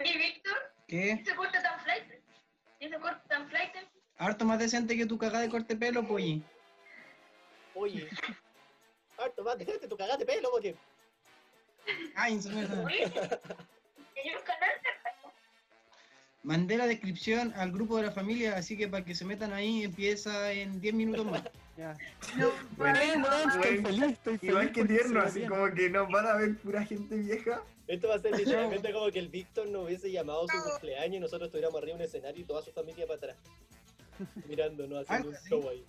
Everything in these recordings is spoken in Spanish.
Oye, Víctor, ¿Qué? ¿se corta tan flight? ¿Y se corta tan flight? Harto más decente que tu cagada de corte pelo, polli. Oye. Harto más decente tu cagate pelo, porque. Ay, en su mierda. Oye, ¿y un canal? Mandé la descripción al grupo de la familia, así que para que se metan ahí empieza en 10 minutos más. Ya. No, Bueno, weón, estoy feliz, estoy feliz. Igual que tierno, así bien. como que nos van a ver pura gente vieja. Esto va a ser literalmente como que el Víctor nos hubiese llamado su cumpleaños y nosotros estuviéramos arriba de un escenario y toda su familia para atrás. Mirándonos, haciendo un show ahí.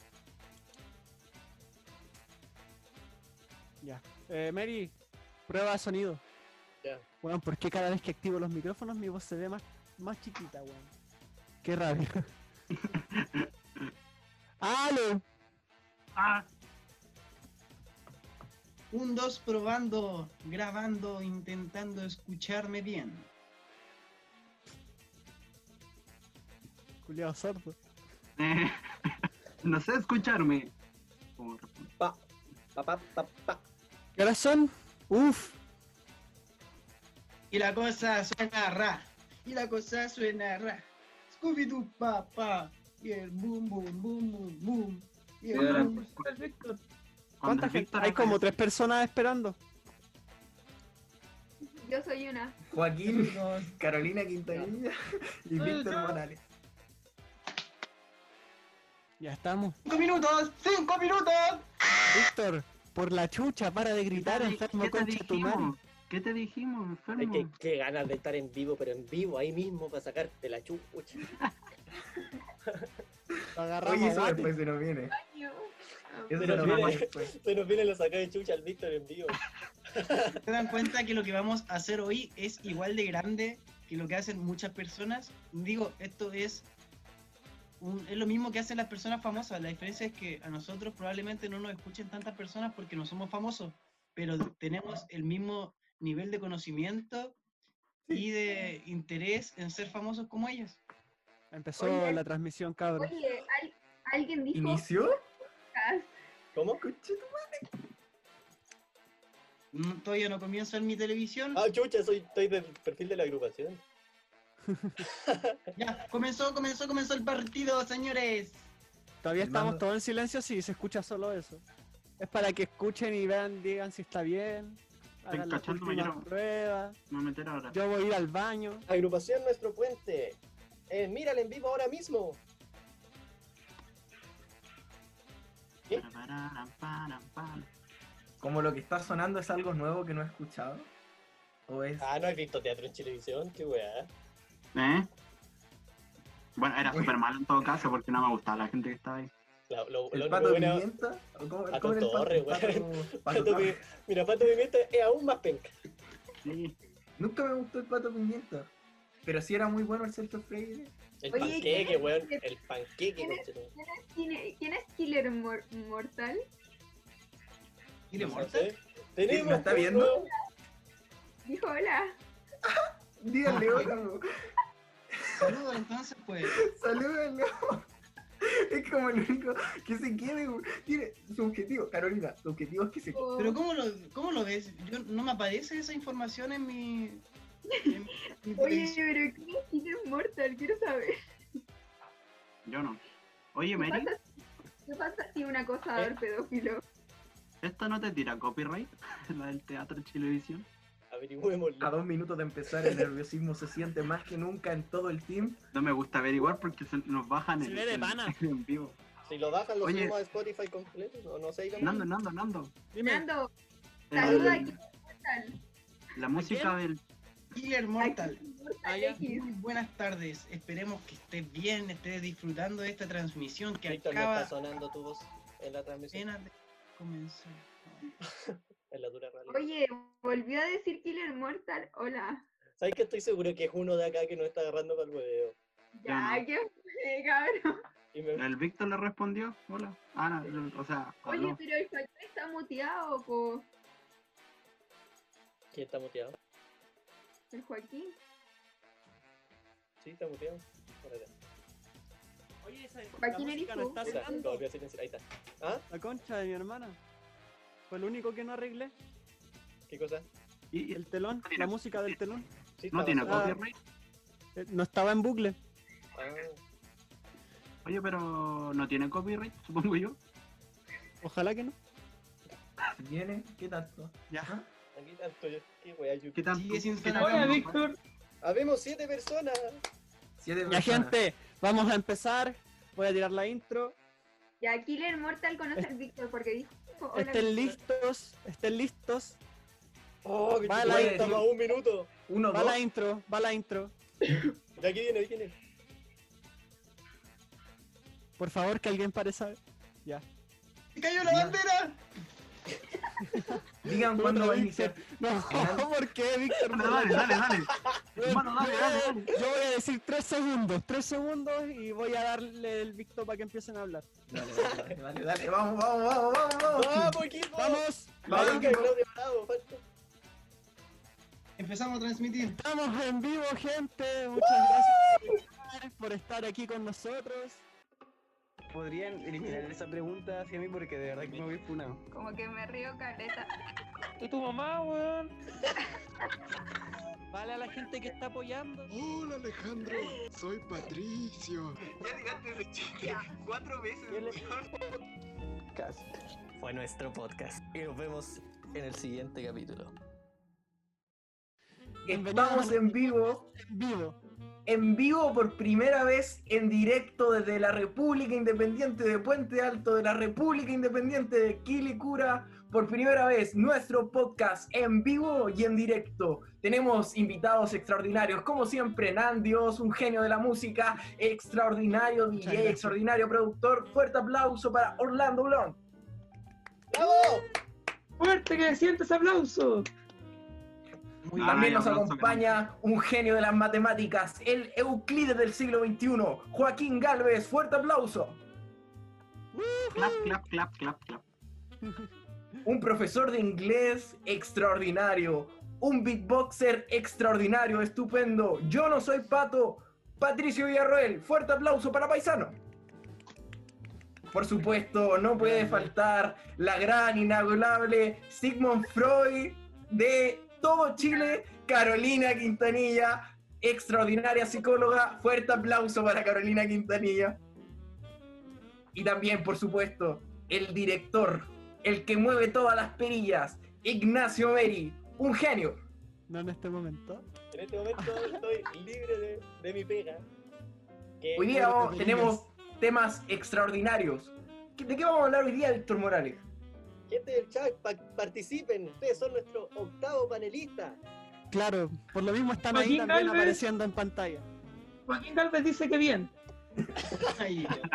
Ya. Eh, Mary, prueba de sonido. Ya. Weón, ¿por qué cada vez que activo los micrófonos mi voz se ve más, más chiquita, weón? Qué rabia. ¡Aló! Ah, Un 2 probando, grabando, intentando escucharme bien. Culiado sordo. eh, no sé escucharme. Pa, pa, pa, pa, pa. ¿Qué horas son? Uf. Y la cosa suena ra. Y la cosa suena ra. Scooby-Doo, pa, pa. Y el boom, boom, boom, boom, boom. Y el Ahora, boom. ¿cuál es Víctor? ¿Cuánta Cuando gente? Víctor Hay como tres personas esperando. yo soy una. Joaquín. Carolina Quintanilla y Víctor Morales. Ya estamos. ¡Cinco minutos! ¡Cinco minutos! Víctor, por la chucha, para de gritar, ¿Qué te- enfermo ¿Qué te concha tu madre. dijimos? ¿Qué te dijimos, enfermo? qué, qué ganas de estar en vivo, pero en vivo, ahí mismo, para sacarte la chucha. Lo agarramos Oye, eso después se nos viene. Se nos viene, se nos viene la sacada de chucha al Víctor en vivo. ¿Se dan cuenta que lo que vamos a hacer hoy es igual de grande que lo que hacen muchas personas? Digo, esto es, un- es lo mismo que hacen las personas famosas. La diferencia es que a nosotros probablemente no nos escuchen tantas personas porque no somos famosos, pero tenemos el mismo nivel de conocimiento y de interés en ser famosos como ellos. Empezó Oye. la transmisión, cabrón. Oye, al- alguien dijo ¿Inició? Podcast. ¿Cómo? Conchito. Mm, Todavía no comienzo en mi televisión. Ah, chucha, soy, estoy del perfil de la agrupación. Ya, comenzó, comenzó, comenzó el partido, señores. Todavía estamos Fernando. todos en silencio, sí, se escucha solo eso. Es para que escuchen y vean, digan si está bien. Hagan las cachando, me últimas quiero- pruebas. Me voy a meter ahora. Yo voy a ir al baño. Agrupación Nuestro Puente. Eh, mírala en vivo ahora mismo. ¿Qué? Como lo que está sonando es algo nuevo que no he escuchado. O es. Ah, no has visto teatro en televisión, qué weá. ¿Eh? Bueno, era súper malo en todo caso porque no me gustaba la gente que estaba ahí. La- lo, lo ¿El único pato bueno- pimienta? ¿O ¿Cómo, Pato cómo era el pato? Torre, pato- pato Pato Mira, Pato Pimienta es aún más penca. Sí. Nunca me gustó el pato pimienta. Pero sí era muy bueno el Sergio Freire. El Oye, panqueque, ¿quién es- weón. El panqueque, quién es-. ¿Quién es, quién es Killer Mor- Mortal? ¿Y le No morta? sé. Tenemos ¿Me está viendo? Dijo hola. Díganle hola. Saludos entonces, pues. Salúdenlo. Es como el único que se güey. Tiene su objetivo, Carolina, su objetivo es que se O- Pero ¿cómo lo, cómo lo ves? Yo, no me aparece esa información en mi... Oye, pero ¿quién es Mortal? Quiero saber. Yo no. Oye, ¿Qué Mary, pasa, ¿Qué pasa si un acosador ¿Eh? pedófilo? ¿esto no te tira copyright? La del teatro en televisión. A dos minutos de empezar, el nerviosismo se siente más que nunca en todo el team. No me gusta averiguar porque se nos bajan el, el- en vivo. Si lo bajan, lo Oye. subimos a Spotify completo. No, no sé. Nando, Nando, Nando. Dime, Nando, Eh, saluda a Killer Mortal. la música del... Killer Mortal. Ah. Muy buenas tardes. Esperemos que estés bien, estés disfrutando de esta transmisión que Víctor, no acaba está sonando tu voz en la transmisión. apenas de comenzar. En la dura realidad. Oye, volvió a decir Killer Mortal. Hola. ¿Sabes que estoy seguro que es uno de acá que nos está agarrando para el hueveo? Ya, no. qué fue, cabrón. Me... El Víctor le respondió. Hola. Ah, no, o sea, Oye, habló. pero el Joaquín está muteado, po. ¿Quién está muteado? El Joaquín. Sí, está muteado. Oye, esa Joaquín la música no está sonando. Ahí está. ¿Ah? La concha de mi hermana. Fue lo único que no arreglé. ¿Qué cosa? Y- y El telón, la música del telón. Sí, no estaba tiene sonando. Ah. copyright. Eh, No estaba en bucle. Ah, Oye, pero no tiene copyright, supongo yo. Ojalá que no. Si tiene, ¿qué tanto? Ya. Aquí tanto. Qué wea. ¿Qué tanto? Qué tanto- Hola, Víctor. Habemos siete personas. Siete Ya, personas. gente, vamos a empezar. Voy a tirar la intro. Ya, Killer Mortal conoce al Víctor porque dijo. hola, Estén Víctor. listos, estén listos. Oh, que Va la intro. un minuto. Uno, Va dos. la intro, va la intro. De aquí viene, de aquí viene. Por favor, que alguien pare sabe. ¡Se cayó la bandera! Digan cuándo va a iniciar. No, ¿por qué, Víctor? Dale, dale, dale, dale. Hermano, dale, dale, dale. Yo voy a decir tres segundos, tres segundos y voy a darle el Víctor para que empiecen a hablar. Dale, dale, dale, dale, vamos, vamos, vamos, vamos, vamos. ¡Vamos, equipo! ¡Vamos! Vamos. Empezamos a transmitir. Estamos en vivo, gente. Muchas gracias por estar- por estar aquí con nosotros. Podrían eliminar esa pregunta hacia mí porque de verdad que me voy funado. Como que me río caleta. ¿Y tu mamá, weón? Vale a la gente que está apoyando. Hola Alejandro, soy Patricio. Ya digaste ese chiste cuatro veces. Casi. Fue nuestro podcast y nos vemos en el siguiente capítulo. Estamos en vivo, En vivo. En vivo por primera vez en directo desde la República Independiente de Puente Alto, de la República Independiente de Quilicura. Por primera vez, nuestro podcast en vivo y en directo. Tenemos invitados extraordinarios, como siempre, Nandios, un genio de la música, extraordinario DJ, extraordinario productor. Fuerte aplauso para Orlando Blond. ¡Bravo! Fuerte que sientes aplauso. Muy También nos acompaña un genio de las matemáticas, el Euclides del siglo XXI, Joaquín Galvez. Fuerte aplauso. Clap, clap, clap, clap, clap. Un profesor de inglés extraordinario, un beatboxer extraordinario, estupendo. Yo no soy Pato, Patricio Villarroel. Fuerte aplauso para Paisano. Por supuesto, no puede faltar la gran, inagolable Sigmund Freud de todo Chile, Carolina Quintanilla, extraordinaria psicóloga. Fuerte aplauso para Carolina Quintanilla. Y también, por supuesto, el director, el que mueve todas las perillas, Ignacio Meri, un genio. No en este momento. En este momento estoy libre de, de mi pega. Que- Hoy día tenemos temas extraordinarios. ¿De qué vamos a hablar hoy día, Víctor Morales? Gente del chat, pa- participen. Ustedes son nuestro octavo panelista. Claro, por lo mismo están ahí también Galvez. apareciendo en pantalla. Joaquín Galvez dice que bien.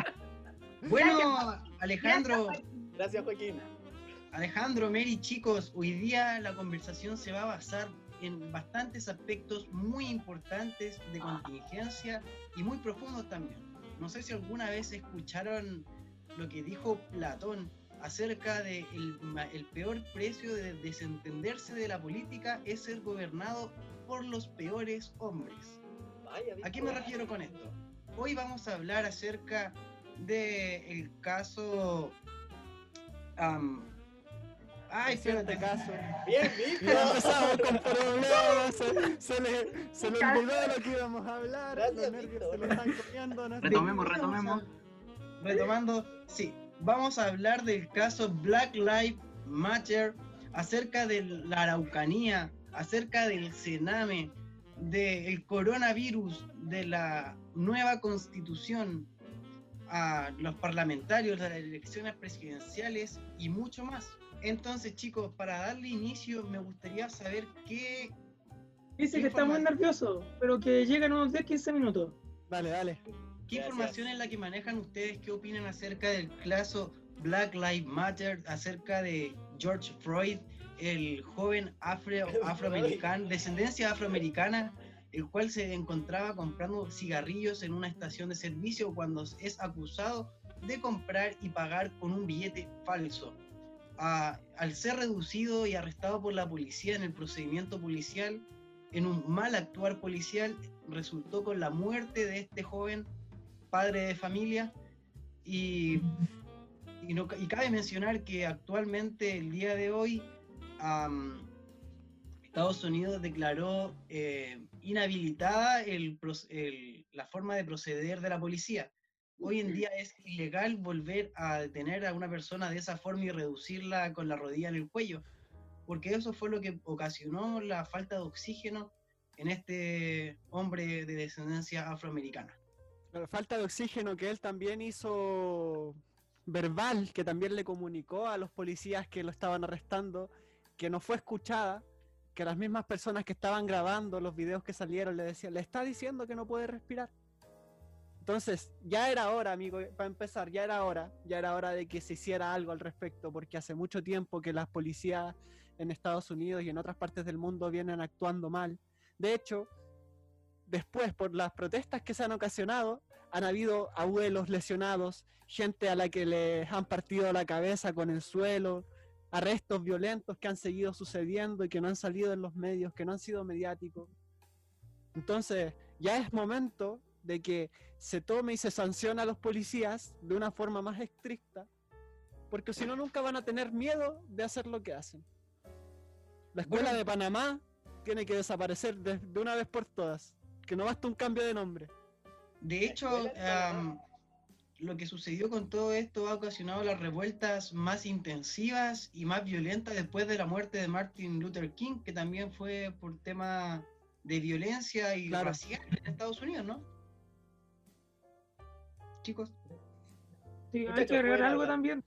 Bueno, Alejandro, Gracias, Joaquín. Alejandro, Mary, chicos, hoy día la conversación se va a basar en bastantes aspectos muy importantes de contingencia y muy profundos también. No sé si alguna vez escucharon lo que dijo Platón acerca de el, peor precio de desentenderse de la política es ser gobernado por los peores hombres. ¿A qué me refiero con esto? Hoy vamos a hablar acerca del caso. am, ay, espérate. caso. Bien, Víctor. empezamos con problemas, se, se le, se le olvidó lo que íbamos a hablar, Gracias, los nervios Víctor. se le están comiendo. ¿no? Retomemos, retomemos. Retomando, sí, vamos a hablar del caso Black Lives Matter, acerca de la Araucanía, acerca del Sename, del coronavirus, de la nueva constitución, a los parlamentarios, de las elecciones presidenciales y mucho más. Entonces, chicos, para darle inicio, me gustaría saber qué Dice que está muy nervioso, pero que llega en unos 10-15 minutos. Dale, dale. ¿Qué Gracias. información es la que manejan ustedes? ¿Qué opinan acerca del caso Black Lives Matter? Acerca de George Floyd, el joven afro, afroamericano, descendencia afroamericana, el cual se encontraba comprando cigarrillos en una estación de servicio cuando es acusado de comprar y pagar con un billete falso. Ah, al ser reducido y arrestado por la policía en el procedimiento policial, en un mal actuar policial, resultó con la muerte de este joven padre de familia y, y, no- y cabe mencionar que actualmente el día de hoy am, Estados Unidos declaró eh, inhabilitada el el- la forma de proceder de la policía. Hoy en día es ilegal volver a detener a una persona de esa forma y reducirla con la rodilla en el cuello, porque eso fue lo que ocasionó la falta de oxígeno en este hombre de descendencia afroamericana. Falta de oxígeno que él también hizo verbal, que también le comunicó a los policías que lo estaban arrestando, que no fue escuchada, que las mismas personas que estaban grabando los videos que salieron le decían, le está diciendo que no puede respirar. Entonces, ya era hora, amigo, para empezar, ya era hora, ya era hora de que se hiciera algo al respecto, porque hace mucho tiempo que las policías en Estados Unidos y en otras partes del mundo vienen actuando mal. De hecho, después, por las protestas que se han ocasionado, han habido abuelos lesionados, gente a la que les han partido la cabeza con el suelo, arrestos violentos que han seguido sucediendo y que no han salido en los medios, que no han sido mediáticos. Entonces, ya es momento de que se tome y se sancione a los policías de una forma más estricta, porque si no, nunca van a tener miedo de hacer lo que hacen. La escuela Bueno. de Panamá tiene que desaparecer de, de una vez por todas, que no basta un cambio de nombre. De hecho, am, lo que sucedió con todo esto ha ocasionado las revueltas más intensivas y más violentas después de la muerte de Martin Luther King, que también fue por tema de violencia y Claro. racial en Estados Unidos, ¿no? Chicos, Sí, hay que agregar algo también.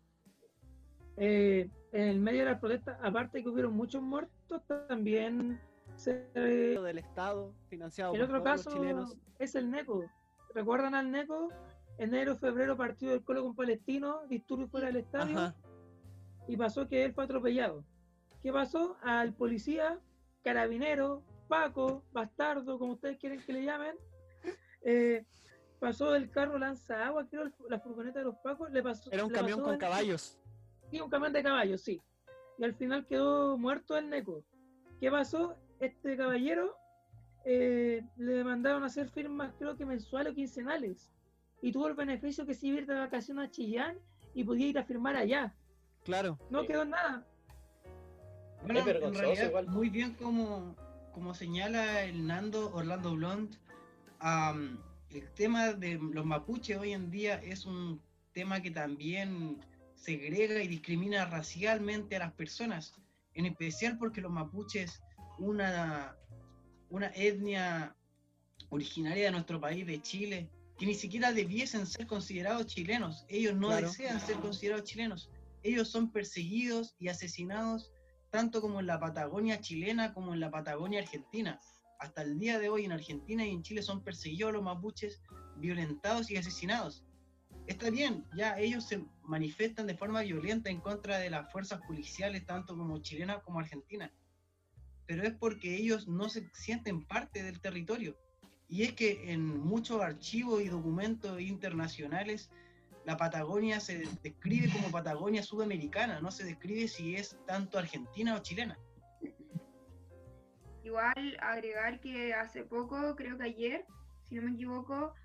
Eh, en el medio de las protestas, aparte de que hubieron muchos muertos, también del Estado, financiado el por otro todos los caso chilenos. es el NECO. ¿Recuerdan al NECO? Enero, febrero, partido del Colo con Palestino, disturbio fuera del estadio, Ajá. y pasó que él fue atropellado. ¿Qué pasó? Al policía, carabinero, Paco, bastardo, como ustedes quieren que le llamen, eh, pasó del carro lanza agua, creo, el- la furgoneta de los Pacos, le pasó. Era un camión con el- caballos. Sí, un camión de caballos, sí. Y al final quedó muerto el Neco. ¿Qué pasó? Este caballero eh, le mandaron a hacer firmas, creo que mensuales o quincenales. Y tuvo el beneficio que se iba a ir de vacaciones a Chillán y podía ir a firmar allá. Claro. No quedó en nada. Bueno, en vergonzoso realidad, igual. muy bien como, como señala el Nando Orlando Blond, am, el tema de los mapuches hoy en día es un tema que también segrega y discrimina racialmente a las personas, en especial porque los mapuches, una, una etnia originaria de nuestro país, de Chile, que ni siquiera debiesen ser considerados chilenos, ellos no Claro. desean ser considerados chilenos, ellos son perseguidos y asesinados tanto como en la Patagonia chilena como en la Patagonia argentina. Hasta el día de hoy en Argentina y en Chile son perseguidos los mapuches, violentados y asesinados. Está bien, ya ellos se manifiestan de forma violenta en contra de las fuerzas policiales, tanto como chilenas como argentinas. Pero es porque ellos no se sienten parte del territorio. Y es que en muchos archivos y documentos internacionales la Patagonia se describe como Patagonia sudamericana, no se describe si es tanto argentina o chilena. Igual agregar que hace poco, creo que ayer, si no me equivoco,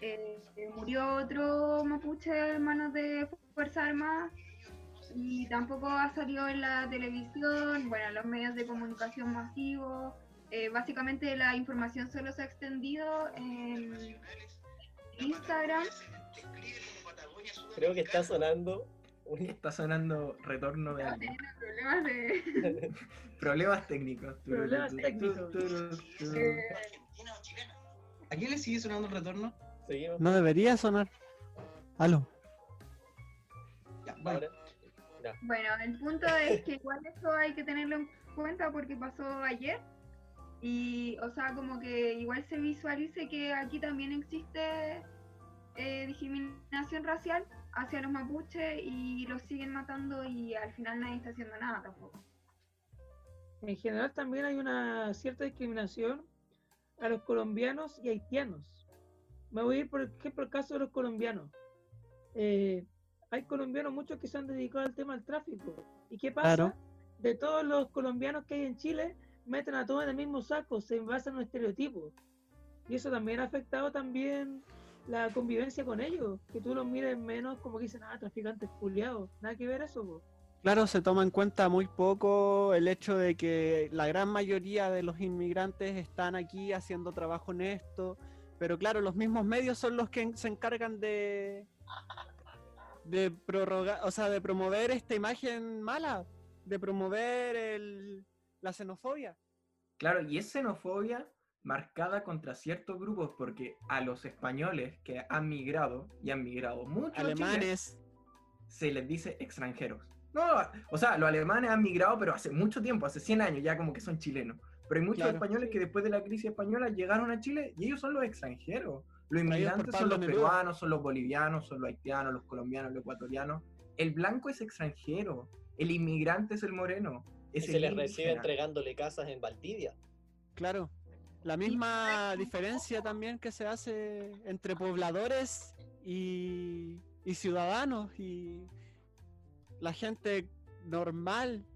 eh, murió otro mapuche en manos de Fuerza Armada y tampoco ha salido en la televisión, bueno, en los medios de comunicación masivos. Eh, básicamente la información solo se ha extendido en Instagram. Creo que está sonando. Está sonando retorno de alguien. teniendo problemas de... Problemas técnicos. Problemas técnicos. eh, ¿A quién le sigue sonando el retorno? Seguimos. No debería sonar. Aló. Ya, bueno, Ahora. Bueno, el punto es que igual eso hay que tenerlo en cuenta porque pasó ayer y, o sea, como que igual se visualice que aquí también existe eh, discriminación racial hacia los mapuches y los siguen matando y al final nadie está haciendo nada tampoco. En general también hay una cierta discriminación a los colombianos y haitianos. Me voy a ir por ejemplo el caso de los colombianos. Eh, hay colombianos muchos que se han dedicado al tema del tráfico. ¿Y qué pasa? Claro. De todos los colombianos que hay en Chile, meten a todos en el mismo saco, se basan en un estereotipo. Y eso también ha afectado también la convivencia con ellos, que tú los mires menos como que dicen, ah, traficantes culiados. Nada que ver eso, po. Claro, se toma en cuenta muy poco el hecho de que la gran mayoría de los inmigrantes están aquí haciendo trabajo honesto, pero claro, los mismos medios son los que se encargan de de prorrogar, o sea, de promover esta imagen mala, de promover el- la xenofobia. Claro, y es xenofobia marcada contra ciertos grupos, porque a los españoles que han migrado, y han migrado mucho, a Chile, Alemanes, se les dice extranjeros. No, o sea, los alemanes han migrado, pero hace mucho tiempo, hace 100 años, ya como que son chilenos. Pero hay muchos Claro. españoles que después de la crisis española llegaron a Chile y ellos son los extranjeros. Los inmigrantes son los peruanos, son los bolivianos, son los haitianos, los colombianos, los ecuatorianos. El blanco es extranjero, el inmigrante es el moreno. Y se les recibe entregándole casas en Valdivia. claro. La misma diferencia también que se hace entre pobladores y, y ciudadanos y la gente normal.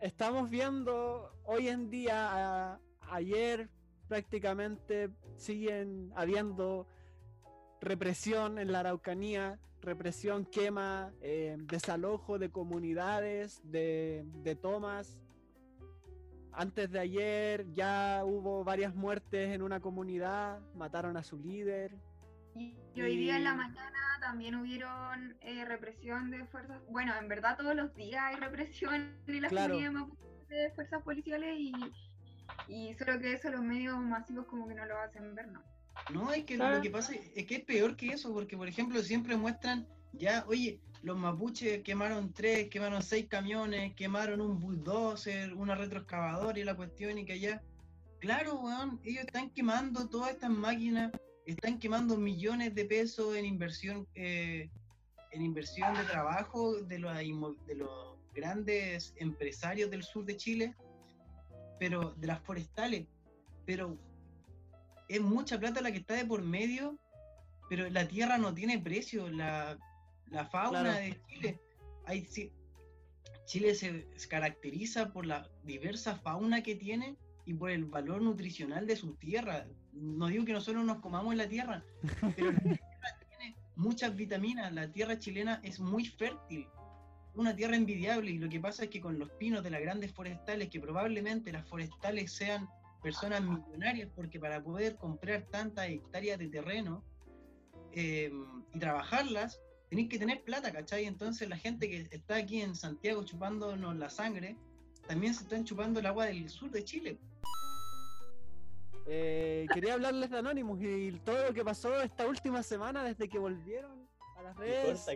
Estamos viendo hoy en día, a- ayer prácticamente siguen habiendo represión en la Araucanía, represión, quema, eh, desalojo de comunidades, de, de tomas. Antes de ayer ya hubo varias muertes en una comunidad, mataron a su líder. Y y hoy día en la mañana también hubieron eh, represión de fuerzas. Bueno, en verdad todos los días hay represión en la Claro. comunidad mapuche de fuerzas policiales y, y solo que eso los medios masivos como que no lo hacen ver, ¿no? No, es que Claro. lo que pasa es que es peor que eso, porque por ejemplo siempre muestran, ya, oye, los mapuches quemaron tres, quemaron seis camiones, quemaron un bulldozer, una retroexcavadora y la cuestión y que allá. Claro, weón, ellos están quemando todas estas máquinas, están quemando millones de pesos en inversión, eh, en inversión de trabajo de los, de los grandes empresarios del sur de Chile, pero de las forestales. Pero es mucha plata la que está de por medio, pero la tierra no tiene precio, la, la fauna Claro. de Chile. Hay, sí- Chile se caracteriza por la diversa fauna que tiene y por el valor nutricional de su tierra. No digo que nosotros nos comamos la tierra, pero la tierra tiene muchas vitaminas. La tierra chilena es muy fértil, una tierra envidiable. Y lo que pasa es que con los pinos de las grandes forestales, que probablemente las forestales sean personas millonarias, porque para poder comprar tantas hectáreas de terreno eh, y trabajarlas, tenéis que tener plata, ¿cachai? Entonces la gente que está aquí en Santiago chupándonos la sangre, también se están chupando el agua del sur de Chile. Eh, quería hablarles de Anonymous y todo lo que pasó esta última semana desde que volvieron a las redes.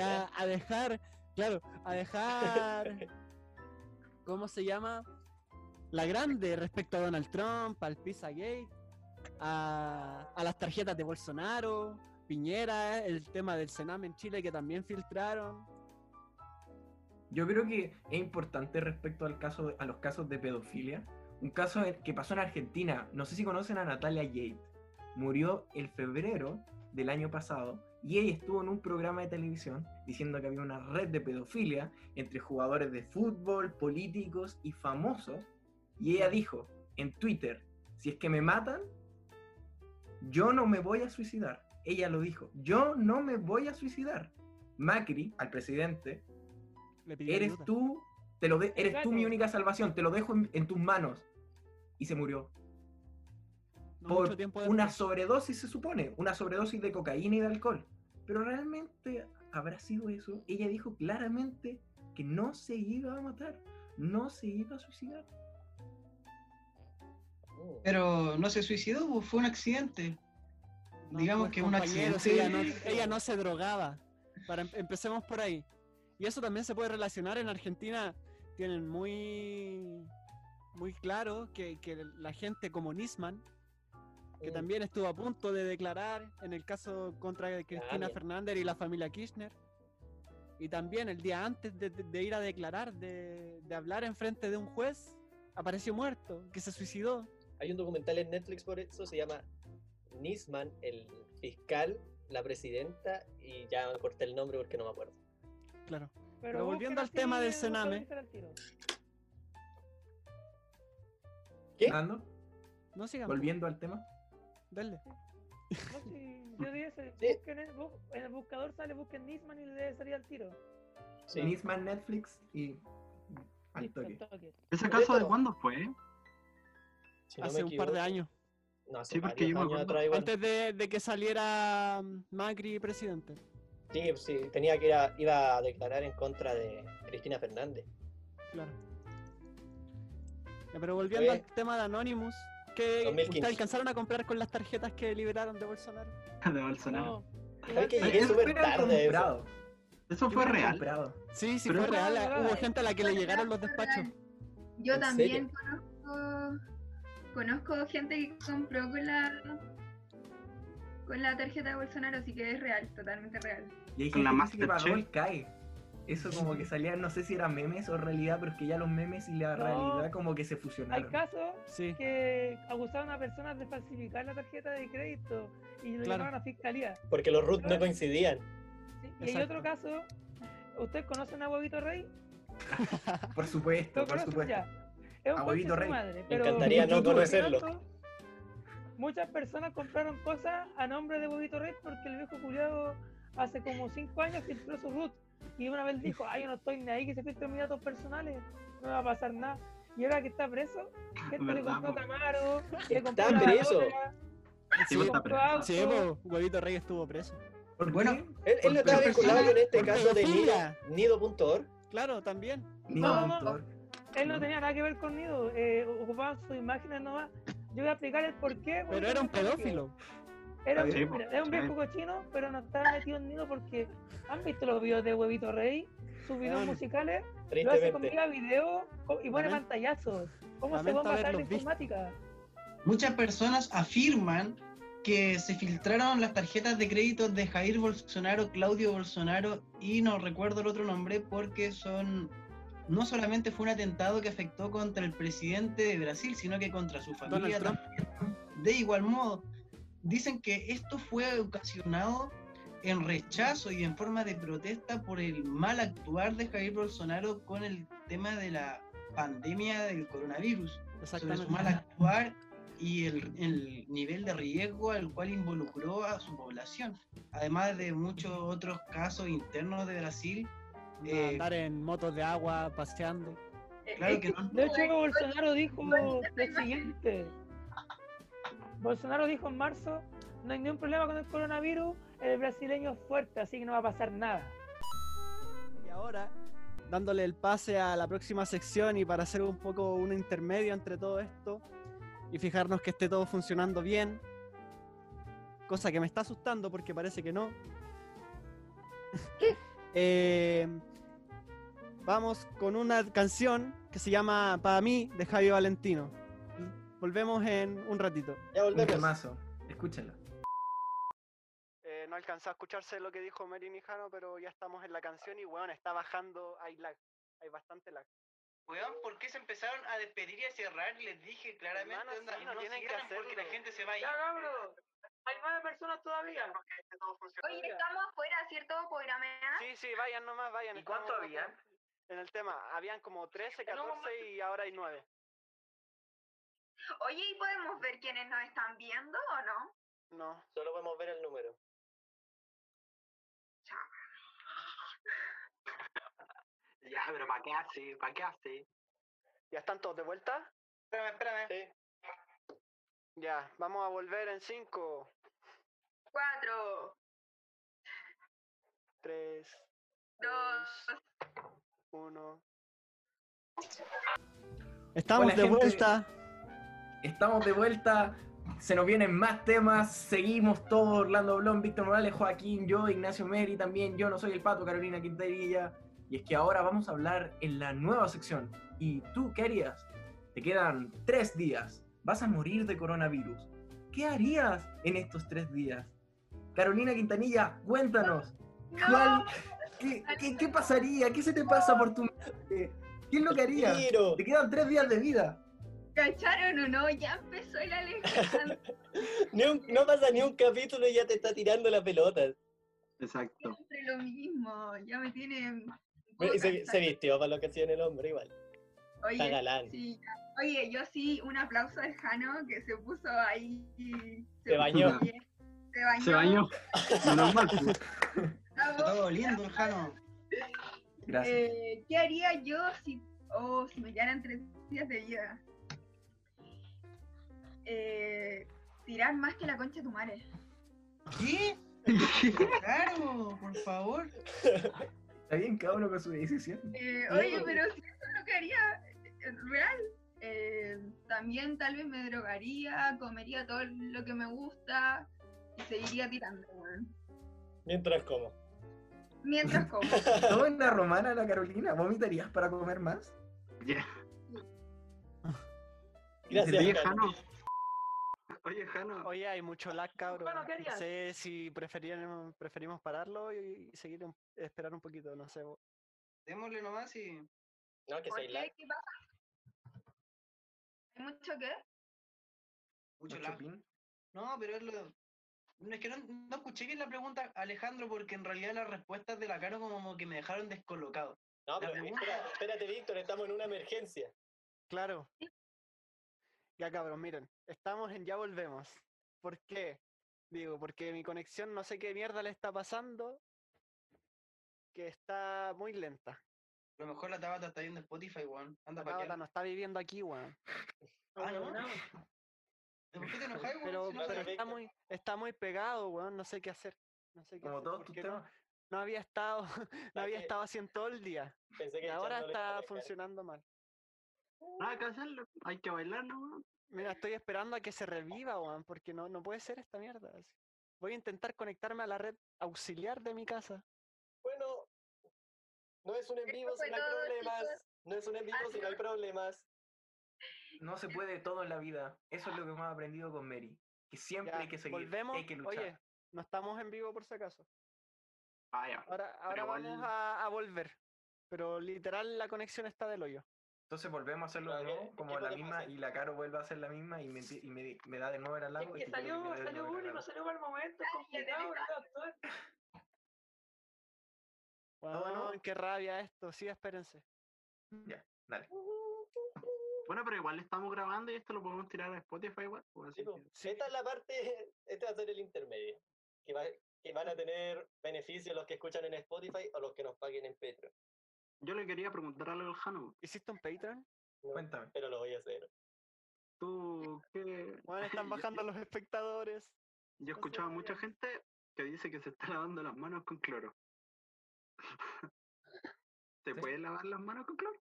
a, a dejar, claro, a dejar, ¿cómo se llama? La grande respecto a Donald Trump, al Pizzagate, a, a las tarjetas de Bolsonaro, Piñera, el tema del Sename en Chile que también filtraron. Yo creo que es importante respecto al caso, a los casos de pedofilia. Un caso que pasó en Argentina. No sé si conocen a Natalia Yate. Murió el febrero del año pasado y ella estuvo en un programa de televisión diciendo que había una red de pedofilia entre jugadores de fútbol, políticos y famosos. Y ella dijo en Twitter, si es que me matan, yo no me voy a suicidar. Ella lo dijo, yo no me voy a suicidar. Macri, al presidente, Le pidió eres ayuda. tú, te lo de- eres tú mi única salvación, te lo dejo en, en tus manos. Y se murió. No por mucho tiempo una sobredosis, se supone, una sobredosis de cocaína y de alcohol. Pero realmente habrá sido eso. Ella dijo claramente que no se iba a matar, no se iba a suicidar. Oh. Pero no se suicidó, pues, fue un accidente. No, Digamos pues, que un accidente. Ella no, ella no se drogaba. Para, em- empecemos por ahí. Y eso también se puede relacionar en Argentina. Tienen muy, muy claro que, que la gente como Nisman, que Mm. también estuvo a punto de declarar en el caso contra Cristina. Fernández y la familia Kirchner. Y también el día antes de, de- de ir a declarar, de, de hablar en frente de un juez, apareció muerto, que se suicidó. Hay un documental en Netflix por eso, se llama Nisman, el fiscal, la presidenta, y ya corté el nombre porque no me acuerdo. Claro. Pero, Pero volviendo al tema del en Sename. ¿Qué? Nando, No sigamos. volviendo al tema. Dale. No, si yo dije, Sí. busquen en, el buscador sale, busquen Nisman y le debe salir al tiro. Sí. Nisman Netflix y al toque. ¿Ese caso de cuándo fue? Si no Hace un par de años. No, hace Sí, porque yo me atrás igual. Antes de, de que saliera mm, Macri presidente. Sí, sí, tenía que ir a, iba a declarar en contra de Cristina Fernández. Claro. Pero volviendo Oye. al tema de Anonymous, ¿qué 2015. ¿ustedes alcanzaron a comprar con las tarjetas que liberaron de Bolsonaro? De Bolsonaro. No. Que llegué que- súper tarde eso. comprado. ¿Eso Yo fue real? comprado. Sí, sí, Pero- fue real. Hubo gente a la que le llegaron los despachos. Yo ¿En también conozco, conozco gente que compró con la con la tarjeta de Bolsonaro, así que es real, totalmente real. Y hay Con la gente que que pagó Masterchef. el CAE. Eso como que salía, no sé si eran memes o realidad, pero es que ya los memes y la No. realidad como que se Hay fusionaron. casos Sí. que acusaron a personas de falsificar la tarjeta de crédito y lo Claro. llevaron a fiscalía. Porque los roots no coincidían. ¿sí? Y hay otro caso, ¿ustedes conocen a Huevito Rey? Por supuesto, ¿Lo por supuesto. ya? Es un A su Rey. madre, pero encantaría no conocerlo. tanto, Muchas personas compraron cosas a nombre de Huevito Rey porque el viejo culiado hace como 5 años filtró su root y una vez dijo, ay, yo no estoy ni ahí que se filtren mis datos personales, no me va a pasar nada. Y ahora que está preso, gente le ¿Verdad, compró? Camaro, le Está compró la preso. otra, Sí, está preso. Sí, pues, Huevito Rey estuvo preso. ¿Por Bueno, qué? Él, él no estaba pedofilia. vinculado con este Por caso de Nido.org. Claro, también. No, no. Él no tenía nada que ver con Nido, eh, ocupaban sus imágenes nomás. Yo voy a explicar el por qué. Pero era un pedófilo. Era un, Sí, mira, era un sí. viejo cochino, pero no estaba metido en nido porque ¿han visto los videos de Huevito Rey? Sus videos musicales, lo hace con mega video y pone pantallazos. ¿Cómo se va a pasar la informática? Muchas personas afirman que se filtraron las tarjetas de crédito de Jair Bolsonaro, Claudio Bolsonaro y no recuerdo el otro nombre porque son no solamente fue un atentado que afectó contra el presidente de Brasil, sino que contra su familia también. De igual modo, dicen que esto fue ocasionado en rechazo y en forma de protesta por el mal actuar de Jair Bolsonaro con el tema de la pandemia del coronavirus sobre su mal actuar y el, el nivel de riesgo al cual involucró a su población. Además de muchos otros casos internos de Brasil, eh, Andar en motos de agua, paseando. claro que no. De hecho, Bolsonaro dijo lo siguiente. Bolsonaro dijo en marzo, no hay ningún problema con el coronavirus, el brasileño es fuerte, así que no va a pasar nada. Y ahora, dándole el pase a la próxima sección y para hacer un poco un intermedio entre todo esto y fijarnos que esté todo funcionando bien, cosa que me está asustando porque parece que no. Eh, vamos con una canción que se llama Para mí de Javi Valentino. Volvemos en un ratito. Ya Un volvemos. temazo. Escúchenlo. Eh, no alcanzó a escucharse lo que dijo Mary Mijano, pero ya estamos en la canción y weón, está bajando, hay lag, hay bastante lag. Weón, ¿por qué se empezaron a despedir y a cerrar? Les dije claramente, Hermano, onda, sí, no no tienen que cierran porque la hacerlo. gente se va a ir. Ya, cabrón, hay nueve personas todavía. Oye, estamos afuera, ¿cierto? Programea. Sí, sí, vayan nomás, vayan. ¿Y cuánto habían? En el tema, habían como 13, 14 y ahora hay 9. Oye, ¿y podemos ver quiénes nos están viendo o no? No. Solo podemos ver el número. Ya, pero ¿para qué hace? ¿Para qué hace? ¿Ya están todos de vuelta? Espérame, espérame. Sí. Ya, vamos a volver en 5, Cuatro, 3, dos, 1. Estamos Hola, de gente. vuelta. Estamos de vuelta. Se nos vienen más temas. Seguimos todos. Orlando Blon, Víctor Morales, Joaquín, yo, Ignacio Meri también. Yo no soy el pato, Carolina Quintanilla. Y es que ahora vamos a hablar en la nueva sección. ¿Y tú qué harías? Te quedan tres días. Vas a morir de coronavirus. ¿Qué harías en estos tres días? Carolina Quintanilla, cuéntanos. ¿Cuál, qué, qué- qué pasaría? ¿Qué se te pasa por tu mente? ¿Qué es lo que harías? Te quedan tres días de vida. ¿Cacharon o no? Ya empezó el Alejandro. Un- no pasa ni un capítulo y ya te está tirando la pelota. Exacto. Siempre lo mismo, ya me tienen... Y se, se vistió para la ocasión el hombre igual. Está galán. sí. Oye, yo sí, un aplauso al Jano que se puso ahí. Se bañó. bien, Se bañó. Se bañó. Menos mal. pues. Está doliendo el Jano. Gracias. Eh, ¿Qué haría yo si, oh, si me quedaran tres días de vida? Eh, tirar más que la concha de tu madre. ¿Qué? Claro, por favor. Está bien cada uno con su decisión. Eh, oye, pero si eso es lo que haría, eh, real. Eh, también tal vez me drogaría, comería todo lo que me gusta y seguiría tirando, weón. Mientras como. Mientras como. ¿Todo en la romana, la Carolina? ¿Vomitarías para comer más? Ya. Gracias, Oye, Jano. Jano. Oye, Jano. Oye, hay mucho lag, cabrón. Bueno, ¿qué no sé si preferían, preferimos pararlo y seguir un- esperar un poquito, no sé. Démosle nomás y. No, que ¿Por soy qué? lag. ¿Qué pasa? ¿Hay mucho qué? Mucho ¿Mucho lag. pin? No, pero es lo. Es que no, no escuché bien la pregunta, Alejandro, porque en realidad las respuestas de la Caro como que me dejaron descolocado. No, pero pregunta- espera- espérate, Víctor, estamos en una emergencia. Claro. Ya, cabrón, miren, estamos en Ya Volvemos. ¿Por qué? Digo, porque mi conexión no sé qué mierda le está pasando, que está muy lenta. A lo mejor la Tabata está viendo Spotify, weón. Anda La para Tabata allá. no está viviendo aquí, weón. Ah, ¿no? No, ¿Por qué te enojáis, weón? Pero, Si no pasa pero está muy, está muy pegado, weón, no sé qué hacer. No sé qué Como hacer, todos tus no, temas. no había estado, no había estado haciendo todo el día. Pensé que Y ahora está funcionando mal. Nada Ah, que hacerlo. Hay que bailarlo, weón. Mira, estoy esperando a que se reviva, weón, porque no, no puede ser esta mierda. así. Voy a intentar conectarme a la red auxiliar de mi casa. Bueno, no es un en vivo si no hay problemas. chicos. No es un en vivo si no hay problemas. No se puede todo en la vida. Eso es lo que hemos aprendido con Mary. Que siempre Ya, hay que seguir. volvemos. Hay que luchar. Oye, no estamos en vivo por si acaso. Vaya. Ahora, ahora igual- vamos a, a volver. Pero literal la conexión está del hoyo. Entonces volvemos a hacerlo de Pero, ¿qué- nuevo, como la misma, hacer? y la Caro vuelve a hacer la misma y me, enti- y me, me da de nuevo el Es halago. y que salió, salió uno y no halago. salió para el momento, es qué rabia esto. Sí, espérense. Ya, dale. Bueno, pero igual estamos grabando y esto lo podemos tirar a Spotify, igual. pues, así Sí, que- Sí. Esta es la parte, este va a ser el intermedio. Que, va- que van a tener beneficios los que escuchan en Spotify o los que nos paguen en Petro. Yo le quería preguntar algo al Jano. ¿Hiciste un Patreon? No, Cuéntame. pero lo voy a hacer. Tú, ¿qué? Bueno, están bajando los espectadores. Yo he escuchado a mucha gente que dice que se está lavando las manos con cloro. ¿Se Sí. puede lavar las manos con cloro?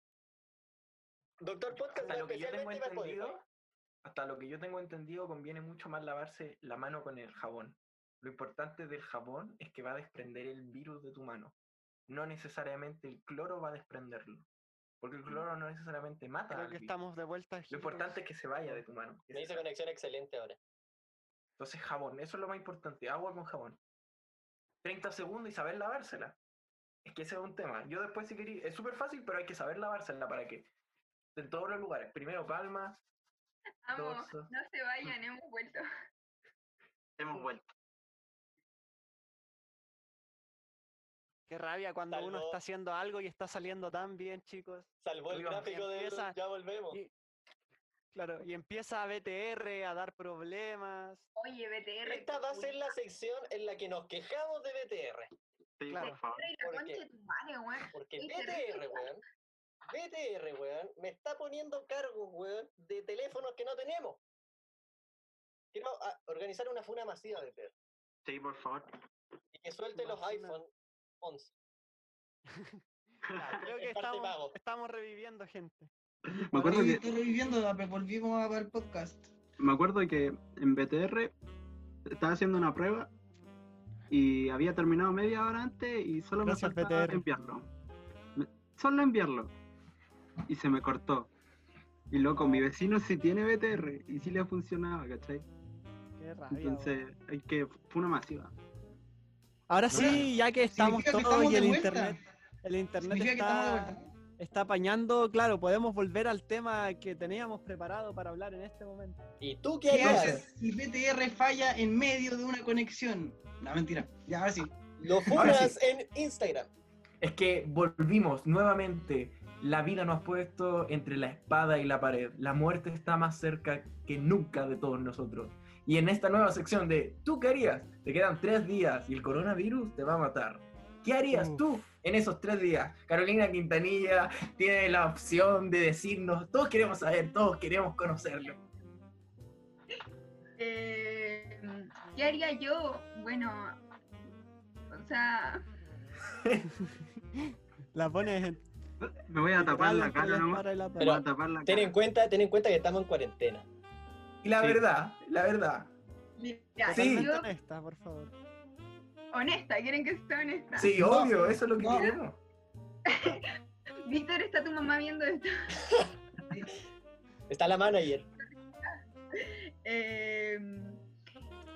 Doctor Podcast Hasta lo que yo tengo entendido, Spotify. hasta lo que yo tengo entendido, conviene mucho más lavarse la mano con el jabón. Lo importante del jabón es que va a desprender el virus de tu mano. No necesariamente el cloro va a desprenderlo. Porque el cloro no necesariamente mata Creo que virus. estamos de vuelta. Lo importante es que se vaya de tu mano. Me se hice conexión excelente ahora. Entonces jabón, eso es lo más importante, agua con jabón. 30 segundos y saber lavársela. Es que ese es un tema. Yo después si quería, es súper fácil, pero hay que saber lavársela para que en todos los lugares. Primero palma, Amo, Dorso. no se vayan, hemos vuelto. Hemos vuelto. Qué rabia cuando uno está haciendo algo y está saliendo tan bien, chicos. Salvó el gráfico de empieza- ya volvemos. y- Claro, y empieza BTR a dar problemas. Oye, BTR. Esta va a ser la sección en la que nos quejamos de BTR. Sí, Claro. por favor. Porque BTR, weón. BTR, weón, me está poniendo cargos, weón, de teléfonos que no tenemos. Quiero ah, organizar una funa masiva de BTR. Sí, por favor. Y que suelte los Imagina. iPhone 11. Ya, creo que estamos, reviviendo gente. Me acuerdo que, estoy reviviendo, pero volvimos a ver el podcast. me acuerdo que en BTR estaba haciendo una prueba y había terminado media hora antes y solo Gracias, me faltaba BTR. enviarlo. Me- Solo enviarlo. Y se me cortó. Y loco, mi vecino sí tiene BTR y sí le funcionaba, ¿cachai? Qué rabia. Entonces, hay que. Fue una masiva. Ahora sí, ya que estamos que todos estamos y el internet, el internet está, está apañando, claro, podemos volver al tema que teníamos preparado para hablar en este momento. ¿Y tú qué haces si BTR falla en medio de una conexión? No, mentira. Ya, ahora sí. Lo funas en Instagram. Es que volvimos nuevamente. La vida nos ha puesto entre la espada y la pared. La muerte está más cerca que nunca de todos nosotros. Y en esta nueva sección de ¿Tú qué harías? Te quedan tres días y el coronavirus te va a matar. ¿Qué harías Uf. tú en esos tres días? Carolina Quintanilla tiene la opción de decirnos, todos queremos saber, todos queremos conocerlo. Eh, ¿Qué haría yo? Bueno, o sea, La pones en. Me voy a tapar la cara tapar la Ten en cuenta, ten en cuenta que estamos en cuarentena. Y la Sí. verdad, la verdad, mira, Sí. yo, Honesta, por favor. honesta, ¿quieren que sea honesta? sí, No, obvio, eso es lo que no. queremos. Víctor, ¿está tu mamá viendo esto? Está la manager. Eh,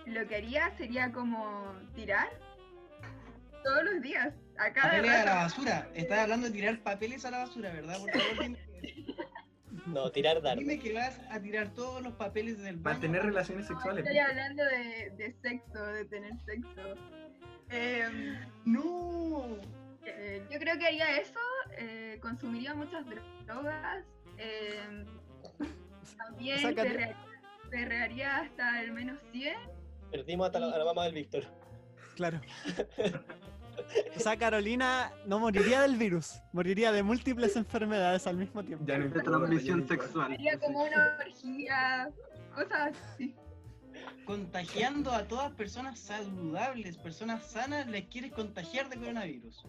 lo que haría sería como tirar todos los días, a cada Papeles a la rato. basura. Estás hablando de tirar papeles a la basura, ¿verdad? Por favor, No, tirar dardo. dime que vas a tirar todos los papeles del baño. Mantener relaciones sexuales. Estoy hablando de, de sexo, de tener sexo. Em, No. Eh, yo creo que haría eso, eh, consumiría muchas drogas, eh, también Sácate. perrearía hasta el menos 100. Perdimos hasta la mamá del Víctor. Claro. O sea, Carolina no moriría del virus, moriría de múltiples enfermedades al mismo tiempo. Ya no De transmisión sexual. Haría como una orgía, cosas así. Contagiando a todas personas saludables, personas sanas, les quieres contagiar de coronavirus.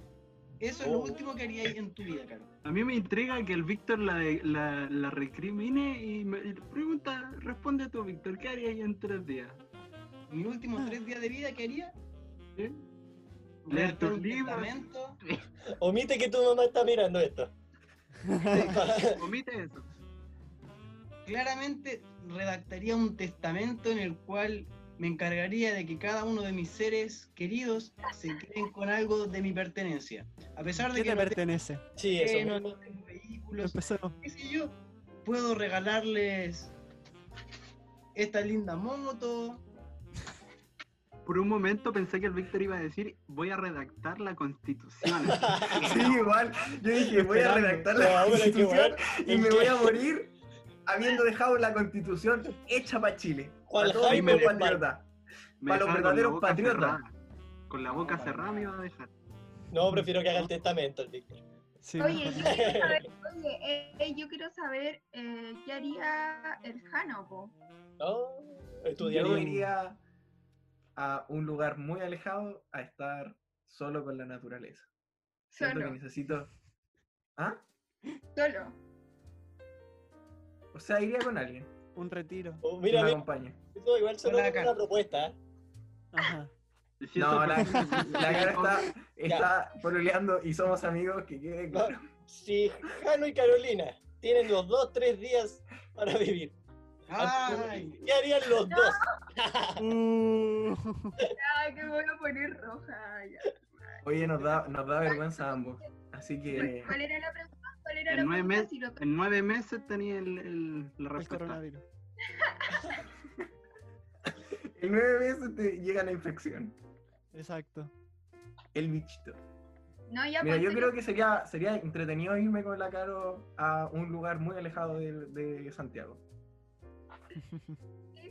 Eso es lo Oh. último que harías en tu vida, Caro. A mí me intriga que el Víctor la, la, la recrimine y me y pregunta, responde tú, Víctor, ¿qué harías en tres días? Mis últimos tres días de vida, ¿qué haría? ¿Sí? Leer tus un libros. Omite que tu mamá está mirando esto. Omite eso. Claramente redactaría un testamento en el cual me encargaría de que cada uno de mis seres queridos se queden con algo de mi pertenencia. A pesar de ¿Qué que te no tengo pertenece? Sí, eso. mismo. no tengo vehículos, Empecemos. qué sé yo, puedo regalarles esta linda moto. Por un momento pensé que el Víctor iba a decir, voy a redactar la constitución. Sí, igual. Yo dije, voy a redactar la constitución y me voy a morir habiendo dejado la constitución hecha para Chile. ¿Cuál Para todos los Para los dejaba con la verdaderos boca patriotas. cerrada. Con la boca cerrada me iba a dejar. No, prefiero que haga el testamento el Víctor. Sí, Oye, yo quiero saber, oye, eh, eh, yo quiero saber eh, qué haría el Jano, po. No, Yo estudiaría. iría a un lugar muy alejado a estar solo con la naturaleza. Siento que Solo, necesito. ¿Ah? solo. O sea, iría con alguien. Un retiro. Oh, que me mira, acompañe. eso igual solo es una propuesta. ¿eh? Ajá. No, la, la cara está, está pololeando y somos amigos, que quede claro. Si Jano y Carolina tienen los dos, tres días para vivir, ¡Ay! ¿qué harían los dos? Uh, Ay, que me voy a poner roja. ya. Oye, nos da, nos da vergüenza a ambos. Así que. ¿Cuál era la pregunta? ¿Cuál era En la nueve, pregunta? mes- Si lo- en nueve meses tenía el, el- la el respuesta. En nueve meses te llega la infección. Exacto. El bichito. No, ya Mira, pues, yo creo que sería, sería entretenido irme con la Caro a un lugar muy alejado de, de Santiago.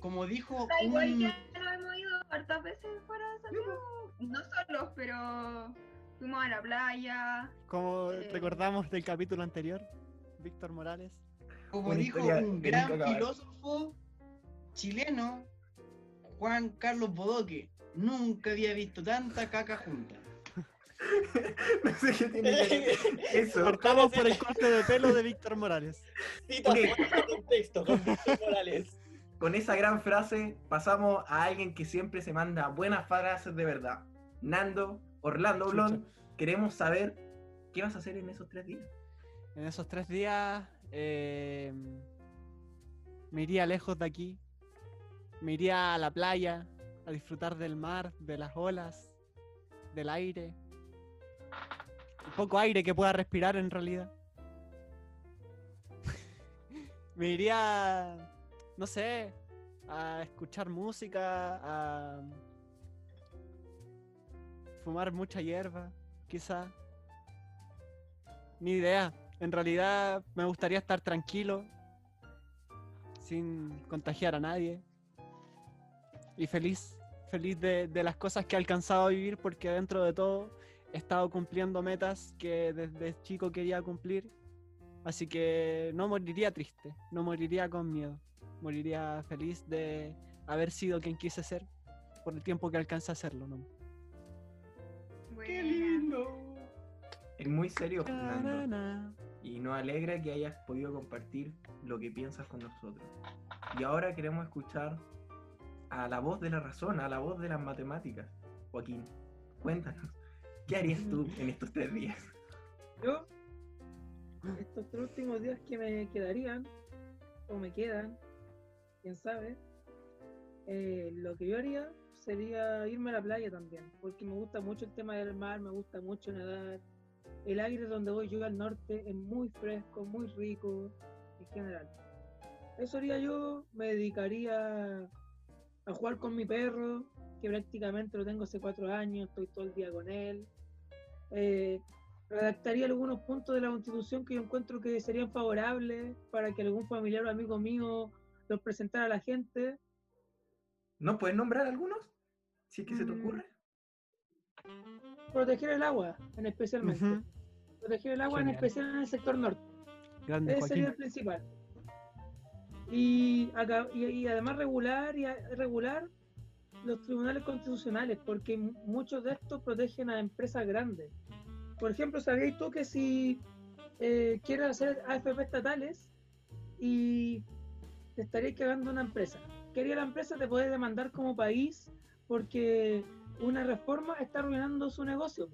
Como dijo da igual un... ya nos hemos ido hartas veces fuera de Santiago. No solos, pero fuimos a la playa. Como Eh. recordamos del capítulo anterior, Víctor Morales. Como Una dijo un gran filósofo chileno, Juan Carlos Bodoque, nunca había visto tanta caca junta. No sé qué tiene que ver eso. Partamos por el corte de pelo de Víctor Morales. Cita con Víctor Morales. Con esa gran frase pasamos a alguien que siempre se manda buenas frases de verdad. Nando, Orlando. Blond, queremos saber qué vas a hacer en esos tres días. En esos tres días eh, me iría lejos de aquí. Me iría a la playa a disfrutar del mar, de las olas, del aire. Un poco aire que pueda respirar en realidad. me iría, no sé, a escuchar música, a fumar mucha hierba, quizá. Ni idea. En realidad me gustaría estar tranquilo, sin contagiar a nadie. Y feliz, feliz de, de las cosas que he alcanzado a vivir porque dentro de todo he estado cumpliendo metas que desde chico quería cumplir. Así que no moriría triste, no moriría con miedo. Moriría feliz de haber sido quien quise ser por el tiempo que alcance a hacerlo. ¿no? Buena. lindo! Es muy serio, Fernando. Y nos alegra que hayas podido compartir lo que piensas con nosotros. Y ahora queremos escuchar a la voz de la razón, a la voz de las matemáticas. Joaquín, cuéntanos, ¿qué harías tú en estos tres días? Yo, estos tres últimos días que me quedarían, o me quedan, quién sabe, eh, lo que yo haría sería irme a la playa también, porque me gusta mucho el tema del mar, me gusta mucho nadar. El aire donde voy yo al norte es muy fresco, muy rico en general. Eso haría yo, me dedicaría a jugar con mi perro, que prácticamente lo tengo hace cuatro años, estoy todo el día con él. Eh, redactaría algunos puntos de la constitución que yo encuentro que serían favorables para que algún familiar o amigo mío los presentara a la gente. ¿No puedes nombrar algunos? Si es que se te Mm. ocurre. Proteger el agua, en especialmente. Proteger el agua, en especial en el sector norte. Grande Ese sería el principal. Y, acá- y, y además regular y a- regular los tribunales constitucionales, porque muchos de estos protegen a empresas grandes. Por ejemplo, ¿sabías tú que si eh, quieres hacer AFP estatales y te estarías cagando una empresa? ¿Qué haría la empresa? Te puede demandar como país porque una reforma está arruinando su negocio.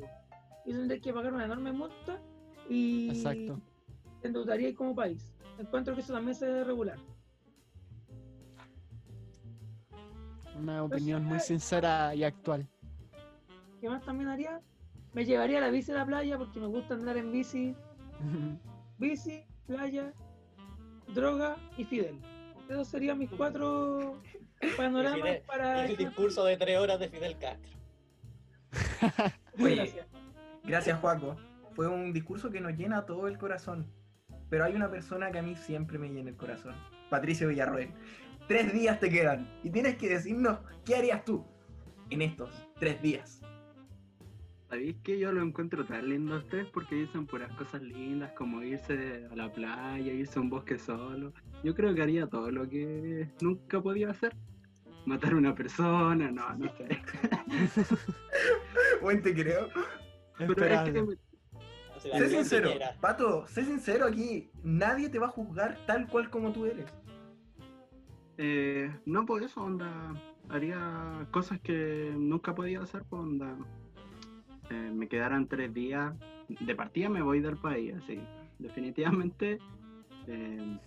Y tendrías que pagar una enorme multa y Exacto. te endeudaría como país. Encuentro que eso también se debe regular. Una opinión muy sincera y actual. ¿Qué más también haría? Me llevaría la bici a la playa porque me gusta andar en bici. Bici, playa, droga y Fidel. Esos serían mis cuatro panoramas Fidel- para... El discurso de tres horas de Fidel Castro. Oye, Gracias. gracias Juaco. Fue un discurso que nos llena todo el corazón. Pero hay una persona que a mí siempre me llena el corazón. Patricio Villarroel. Tres días te quedan. Y tienes que decirnos qué harías tú en estos tres días. ¿Sabéis que yo lo encuentro tan lindo a ustedes? Porque dicen puras cosas lindas, como irse a la playa, irse a un bosque solo. Yo creo que haría todo lo que nunca podía hacer. Matar a una persona, no, no sé. Buen te creo. Pero es que la Sé sincero. Pato, sé sincero aquí. Nadie te va a juzgar tal cual como tú eres. Eh, no, por eso, onda. Haría cosas que nunca podía hacer, por onda. Eh, me quedaran tres días. De partida me voy del país, así. Definitivamente. eh,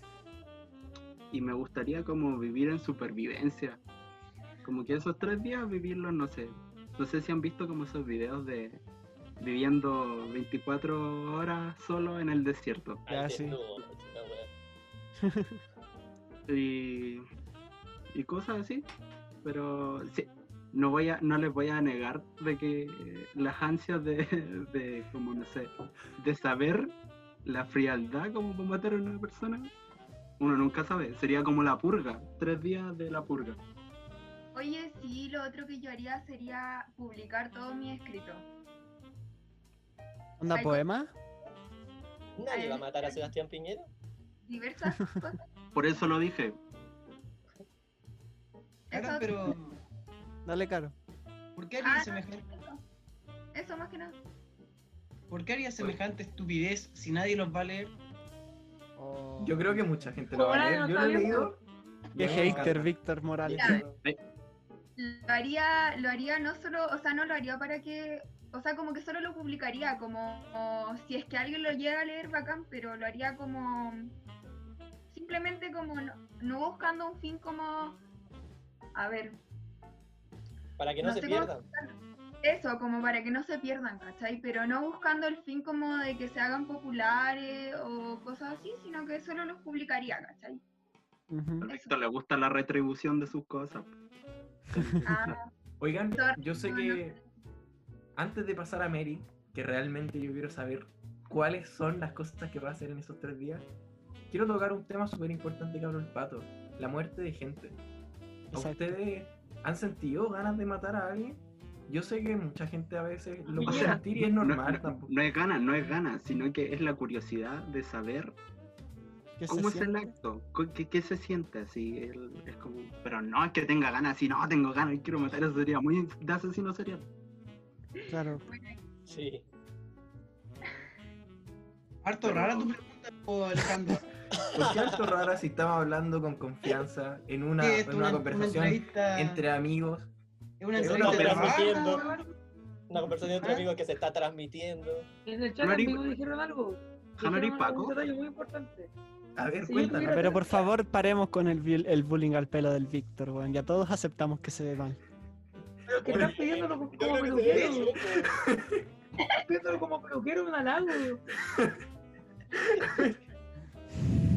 y me gustaría como vivir en supervivencia. Como que esos tres días vivirlos, no sé. No sé si han visto como esos videos de viviendo 24 horas solo en el desierto. Sí. wea. y, y cosas así. Pero sí, no voy a, no les voy a negar de que eh, las ansias de, de como no sé, de saber la frialdad como para matar a una persona, uno nunca sabe. Sería como la purga, tres días de la purga. Oye, sí, lo otro que yo haría sería publicar todo mi escrito. ¿Onda poema? Nadie va a matar a Sebastián Piñera. Diversas cosas. Por eso lo dije. Eso- pero Dale, caro. ¿por qué harías Ah, no, semejante, eso. Eso más que nada. ¿por qué harías semejante estupidez si nadie los va a leer? Oh. Yo creo que mucha gente lo va a leer. no Yo lo he leído. Qué hater. Víctor Morales. Lo haría, lo haría no solo, o sea, no lo haría para que, o sea, como que solo lo publicaría, como, como si es que alguien lo llega a leer bacán, pero lo haría como, simplemente como, no, no buscando un fin como, a ver, Para que no, No se pierdan. eso, como para que no se pierdan, ¿cachai? Pero no buscando el fin como de que se hagan populares o cosas así, sino que solo los publicaría, ¿cachai? Ujú. A Víctor le gusta la retribución de sus cosas. Ah, Oigan, yo sé no, que antes de pasar a Mary, que realmente yo quiero saber cuáles son las cosas que va a hacer en esos tres días, quiero tocar un tema súper importante que habló el pato, la muerte de gente. ¿A Exacto. ustedes han sentido ganas de matar a alguien? yo sé que mucha gente a veces lo puede Piñera. sentir y es No, normal no- tampoco. no es ganas, no es ganas, sino que es la curiosidad de saber ¿Qué se cómo es el acto, qué, qué se siente así. el- es como, pero no es que tenga ganas, si no tengo ganas y quiero matar, eso sería muy de asesino serial. Claro. Sí. Harto Pero- rara tu pregunta, Alejandro. ¿Por qué alto rara si estamos hablando con confianza en una, Sí, en una una- conversación una entre amigos? Es una entrevista. Una conversación entre ¿Ah? amigos que se está transmitiendo. En el chat amigo dijeron algo. Hanori Dijeron Paco. Un detalle muy importante. A ver, Sí, cuéntanos. Pero por favor, paremos con el, el bullying al pelo del Víctor, weón. Ya todos aceptamos que se ve mal. Pero que están pidiéndolo como, peluquero. Están pidiéndolo como peluquero un halago.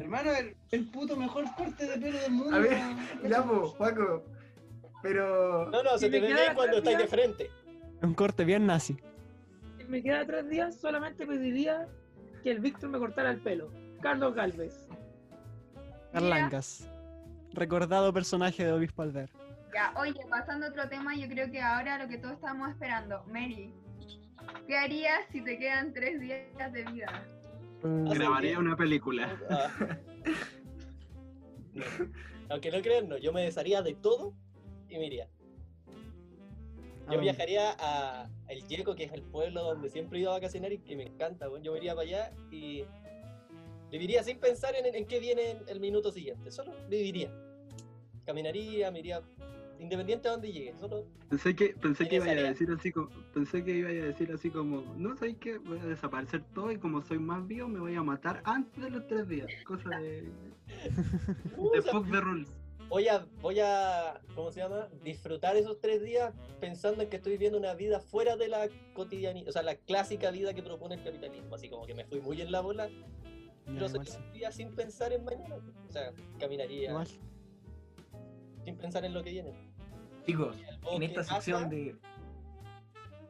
Hermano, el, el puto mejor corte de pelo del mundo. A ver, ya, po. Pero. No, no, se te ve bien cuando estáis de frente. Un corte bien nazi. Si me queda tres días, solamente pediría que el Víctor me cortara el pelo. Carlos Galvez. Carlancas. Recordado personaje de Obispo Alver. Ya, oye, pasando a otro tema, yo creo que ahora lo que todos estamos esperando. Mary, ¿qué harías si te quedan tres días de vida? Mm, Grabaría una película. Ah. No. Aunque no crean, no. Yo me desharía de todo y me iría. ¿a Yo dónde? viajaría a El Yeco, que es el pueblo donde siempre he ido a vacacionar y que me encanta. weón. Yo me iría para allá y viviría sin pensar en, en qué viene en el minuto siguiente. Solo viviría. Caminaría, me iría independiente a donde llegue. Solo Pensé que, pensé que iba a decir así como, pensé que iba a decir así como, no sé qué, voy a desaparecer todo y como soy más vivo me voy a matar antes de los tres días. Cosa de, Uh, de fuck the rules. voy a, voy a, ¿cómo se llama? Disfrutar esos tres días pensando en que estoy viviendo una vida fuera de la cotidianidad, o sea, la clásica vida que propone el capitalismo. Así como que me fui muy en la bola, pero igual sería sí. un día sin pensar en mañana. O sea, caminaría Igual. sin pensar en lo que viene. Chicos, en esta sección hasta- de.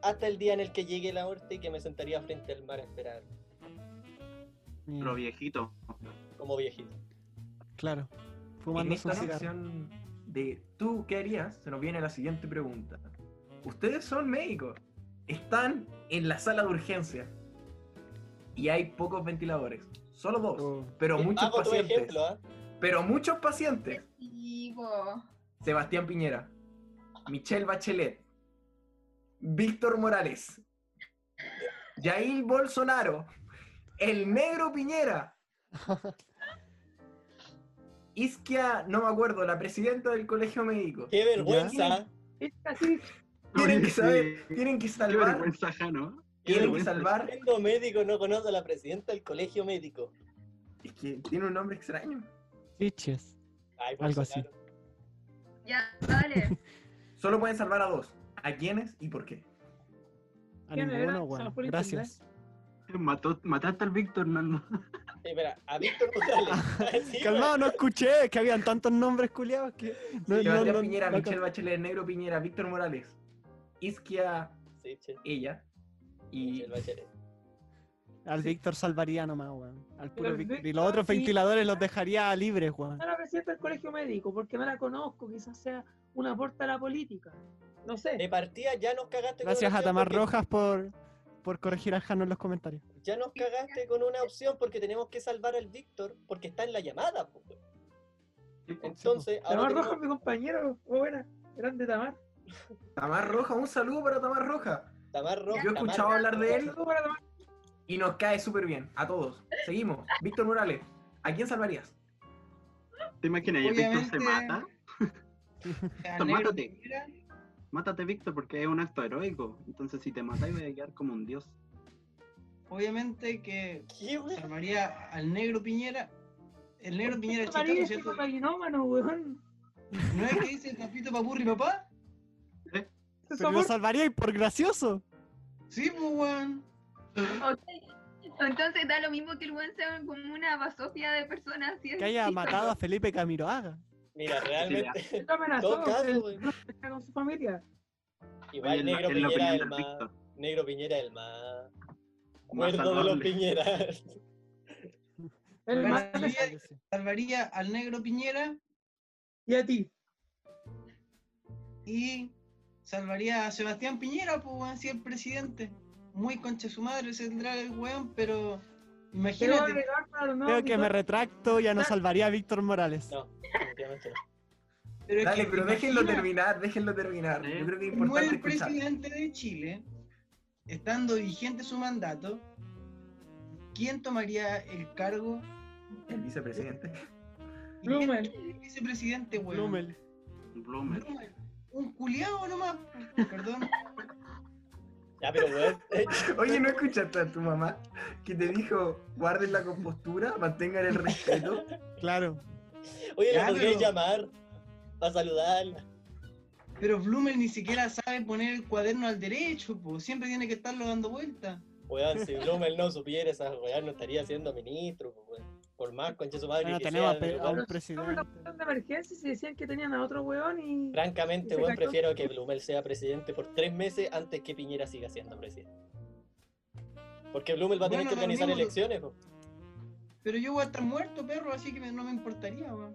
Hasta el día en el que llegue la muerte y que me sentaría frente al mar a esperar, Ya, Pero viejito. como viejito. Claro. En Fumando esta su cigarro. sección de ¿tú qué harías? Se nos viene la siguiente pregunta. Ustedes son médicos, están en la sala de urgencia y hay pocos ventiladores, solo dos, Oh. pero muchos pacientes. ejemplo, ¿ah? Pero muchos pacientes. Sí, po. Sebastián Piñera, Michelle Bachelet, Víctor Morales, Jair Bolsonaro, el negro Piñera, Isquia, no me acuerdo, la presidenta del colegio médico. ¡Qué vergüenza! Es así. Tienen que saber, tienen que Qué salvar, vergüenza, Jano. Qué tienen que salvar. Siendo médico no conoce a la presidenta del colegio médico. Es que tiene un nombre extraño. Fiches. Ay, Algo así. Ya, dale. Solo pueden salvar a dos. ¿A quiénes y por qué? A ninguno, el Gracias. Mató, mataste al Víctor, Nando. Espera, a Víctor. Sí, Calmado, no escuché que habían tantos nombres culiados que. No, no, Piñera, no- Michelle Bachelet, el negro Piñera, Víctor Morales, Isquia, ella. Y Michelle Bachelet. Al Víctor salvaría nomás, weón. Al puro el Víctor. Y los otros sí. ventiladores los dejaría libres, weón. No la presidenta del colegio médico, porque no la conozco, quizás sea un aporte a la política. No sé. De partida ya nos cagaste con Gracias una a Tamar porque- Rojas por, por corregir a Jano en los comentarios. Ya nos cagaste con una opción porque tenemos que salvar al Víctor porque está en la llamada. po, weón. Entonces, ahora Tamar tenemos- Rojas, mi compañero. Muy buena. Grande Tamar. Tamar Roja, un saludo para Tamar Roja. Tamar Rojas. Yo he escuchado hablar de él Saludos para Tamar. Y nos cae súper bien. A todos. Seguimos. Víctor Morales, ¿a quién salvarías? ¿Te imaginas? Víctor se mata. Negro mátate. Mátate, Víctor, porque es un acto heroico. Entonces, si te matáis, vas a quedar como un dios. obviamente que salvaría al negro Piñera. El negro Piñera es María chistoso, es ¿cierto? cocainómano, weón. ¿No es que dice papito papurri papá? Ese Pero lo salvaría y por gracioso. Sí, pues weón. Ok. Entonces da lo mismo que el buen sea como una basofia de personas. Que haya matado a Felipe Camiroaga. Mira, realmente. Amenazó Todo caso, con su familia. Igual Oye, Negro Piñera el del más. Negro Piñera el más. Más Muerto de los salvable. Piñera. El más salvaría, al negro Piñera y a ti. y salvaría a Sebastián Piñera, pues, si el presidente. Muy concha su madre se tendrá el weón, pero Pero, imagínate. Ricardo, no, Creo que me retracto, ya no salvaría a Víctor Morales. No, definitivamente no. Pero es Dale, que pero déjenlo imagina, terminar, déjenlo terminar. Sí. Yo creo que es Muere importante el escuchar. presidente de Chile, estando vigente su mandato, ¿quién tomaría el cargo? El vicepresidente. ¿Y quién Blumel. el vicepresidente, weón? Blumel. Bloomer. Blumel. Un culiao nomás, perdón. Ya, pero weón. Oye, ¿no escuchaste a tu mamá que te dijo guarden la compostura, mantengan el respeto? Claro. Oye, la podríais pero- llamar para saludarla. Pero Blumel ni siquiera sabe poner el cuaderno al derecho, po. siempre tiene que estarlo dando vuelta. Weón, si Blumel no supiera esa weón, no estaría siendo ministro, pues, weón. Por más concha su madre Bueno, que tenemos sea, a, pe- pero, a un weón, presidente. De emergencia y se decían que tenían a otro weón y. Francamente, weón, prefiero que Blumel sea presidente por tres meses antes que Piñera siga siendo presidente. Porque Blumel va a tener Bueno, que organizar mismo- elecciones, po. Pero yo voy a estar muerto, perro, así que me- no me importaría, weón.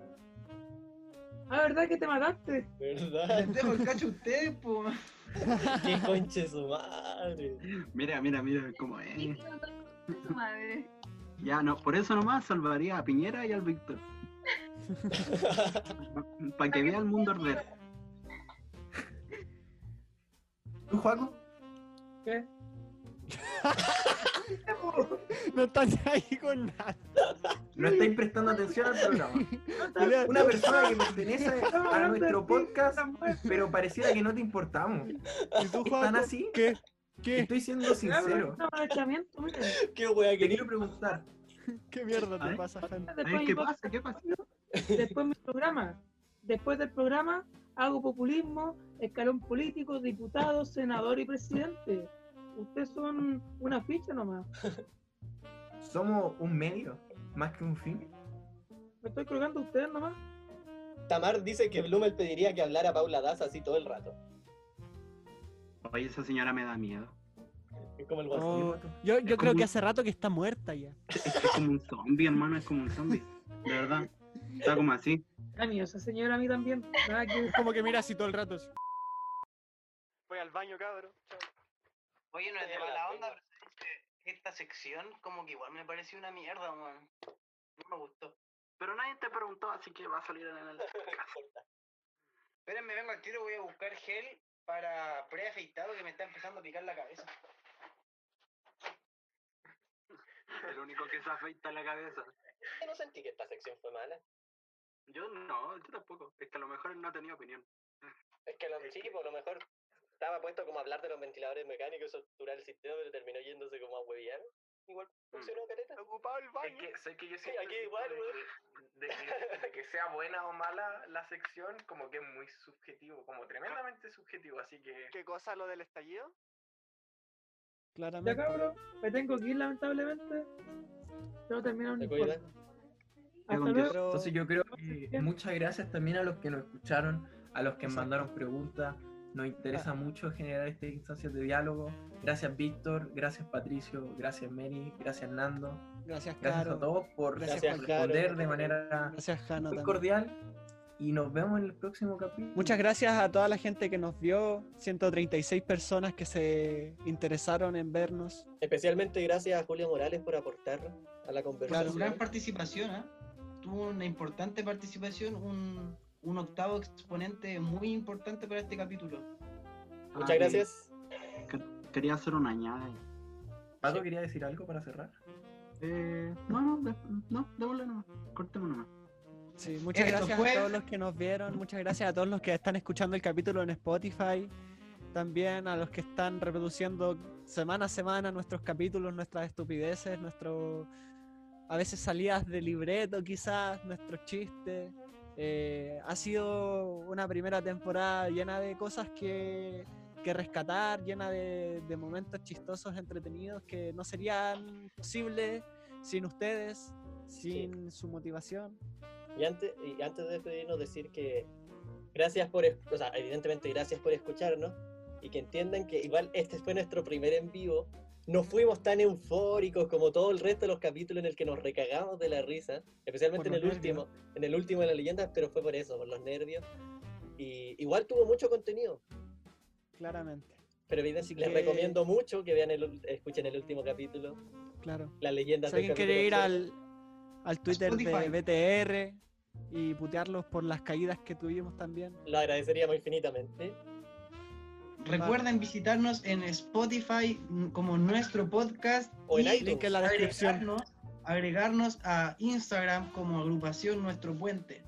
Ah, ¿verdad que te mataste? ¿verdad? Les dejo el cacho a ustedes, po. Qué conche su madre. Mira, mira, mira cómo es. Su madre. Ya, no, por eso nomás salvaría a Piñera y al Víctor. Para que vea el mundo arder. ¿Tú, Juaco? ¿Qué? No están ahí con nada. No estáis prestando atención al programa. Una persona que pertenece a nuestro podcast, pero pareciera que no te importamos. ¿Y tú, ¿Están Juaco? así? ¿Qué? ¿Qué? Estoy siendo sincero. Qué Te que quiero preguntar. ¿Qué mierda te pasa, Jan? Después Ay, mi ¿Qué pasa? ¿Qué pasa? después mi programa. Después del programa hago populismo, escalón político, diputado, senador y presidente. Ustedes son una ficha nomás. Somos un medio, más que un fin. Me estoy colgando a ustedes nomás. Tamar dice que Blumel pediría que hablara Paula Daza así todo el rato. Oye, esa señora me da miedo. Es como el Oh, yo yo Es creo que hace rato que está muerta ya. Es, es como un zombie, hermano, es como un zombie. De verdad. Está como así. A mí, esa señora a mí también. Nada que Es como que mira así todo el rato. así. Voy al baño, cabrón. Oye, no es de mala onda, pero esta sección como que igual me pareció una mierda, weón. No me gustó. Pero nadie te preguntó, así que va a salir en el. Espérenme, vengo al tiro, voy a buscar gel para pre-afeitado que me está empezando a picar la cabeza. El único que se afeita la cabeza. Yo no sentí que esta sección fue mala. Yo no, yo tampoco. Es que a lo mejor él no tenía opinión. Es que lo, sí, por lo mejor estaba puesto como a hablar de los ventiladores mecánicos, estructurar el sistema, pero terminó yéndose como a huevear. Igual funcionó, careta. Ocupado el Es que, sé que yo Sí, siento aquí que igual, de, que, de que- de que sea buena o mala la sección, como que es muy subjetivo, como tremendamente subjetivo, así que... ¿Qué cosa lo del estallido? Ya Claramente. cabrón, me tengo que ir lamentablemente. Pero- Entonces yo creo que muchas gracias también a los que nos escucharon, a los que Exacto. mandaron preguntas. Nos interesa mucho generar estas instancias de diálogo. Gracias Víctor, gracias Patricio, gracias Mary, gracias Nando. Gracias, Gracias a todos por Gracias, responder Caro. de manera Gracias, Jano. muy también. cordial. Y nos vemos en el próximo capítulo. Muchas gracias a toda la gente que nos vio, 136 personas que se interesaron en vernos. Especialmente gracias a Julio Morales por aportar a la conversación. su gran participación, ¿ah? Tuvo una importante participación, un, un octavo exponente muy importante para este capítulo. Muchas Ah, gracias. que- Quería hacer una añada. Pato quería decir algo para cerrar. Eh, no, no, de- no, démosle nomás. Cortemos nomás. Sí, muchas Esto gracias fue- a todos los que nos vieron, muchas gracias a todos los que están escuchando el capítulo en Spotify, también a los que están reproduciendo semana a semana nuestros capítulos, nuestras estupideces, nuestro a veces salidas de libreto quizás, nuestros chistes. Eh, ha sido una primera temporada llena de cosas que, que rescatar, llena de, de momentos chistosos, entretenidos, que no serían posibles sin ustedes, sin su motivación. Y antes, y antes de despedirnos, decir que gracias por, o sea, evidentemente gracias por escucharnos y que entiendan que igual este fue nuestro primer en vivo. No fuimos tan eufóricos como todo el resto de los capítulos en el que nos recagamos de la risa, especialmente en el último, en el último de la leyenda, pero fue por eso, por los nervios. Y igual tuvo mucho contenido. Claramente, Pero les que- recomiendo mucho que vean el, escuchen el último capítulo, claro. las leyendas Si alguien quiere ir al, al Twitter de BTR y putearlos por las caídas que tuvimos también. lo agradeceríamos infinitamente. Recuerden visitarnos en Spotify mm, como nuestro podcast O en y. Link en la descripción. agregarnos, agregarnos a Instagram como agrupación Nuestro Puente.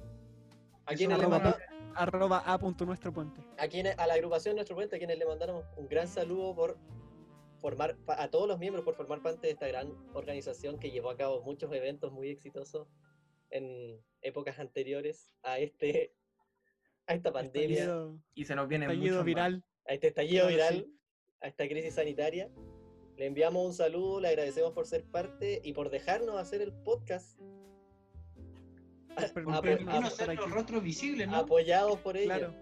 A Eso quienes le arroba- manda- Arroba a punto nuestro puente. a, quienes, a la agrupación Nuestro Puente, a quienes le mandamos un gran saludo por formar, a todos los miembros por formar parte de esta gran organización que llevó a cabo muchos eventos muy exitosos en épocas anteriores a este a esta pandemia, Estallido, Y se nos viene mucho viral. A este estallido Claro, viral, sí. a esta crisis sanitaria. Le enviamos un saludo, le agradecemos por ser parte y por dejarnos hacer el podcast. Por Apo- permitirnos apo- Permitirnos estar ser los aquí. rostros visibles, ¿no? apoyados por ella. Claro.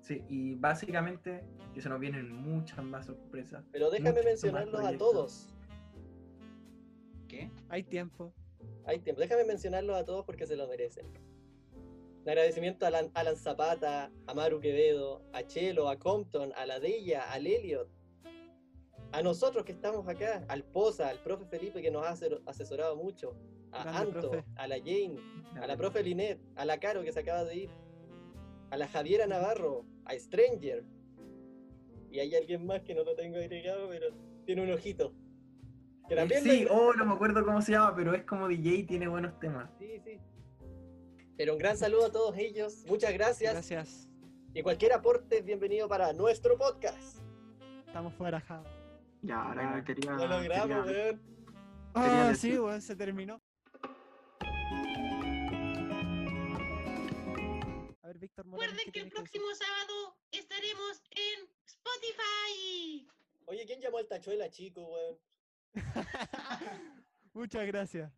Sí, y básicamente que se nos vienen muchas más sorpresas. Pero déjame mencionarlos a todos. ¿Qué? Hay tiempo. Hay tiempo. Déjame mencionarlos a todos porque se lo merecen. Un agradecimiento a Alan, Alan Zapata, a Maru Quevedo, a Chelo, a Compton, a la Deya, al Elliot, a nosotros que estamos acá, al Poza, al profe Felipe que nos ha asesorado mucho, a Grande Anto, profe. a la Jane, a la profe Linet, a la Caro que se acaba de ir, a la Javiera Navarro, a Stranger. Y hay alguien más que no lo tengo agregado, pero tiene un ojito. Que también Sí, lo- oh, no me acuerdo cómo se llama, pero es como DJ y tiene buenos temas. Sí, sí. Pero un gran saludo a todos ellos. Muchas gracias. Gracias. Y cualquier aporte es bienvenido para nuestro podcast. Estamos fuera, ja. Ya, ahora Bueno, quería. Lo logramos, quería- weón. Ah, decir- sí, weón, se terminó. A ver, Víctor Morales, Recuerden ¿qué que el que próximo sábado estaremos en Spotify. Oye, ¿quién llamó al tachuela, chico, weón? Muchas gracias.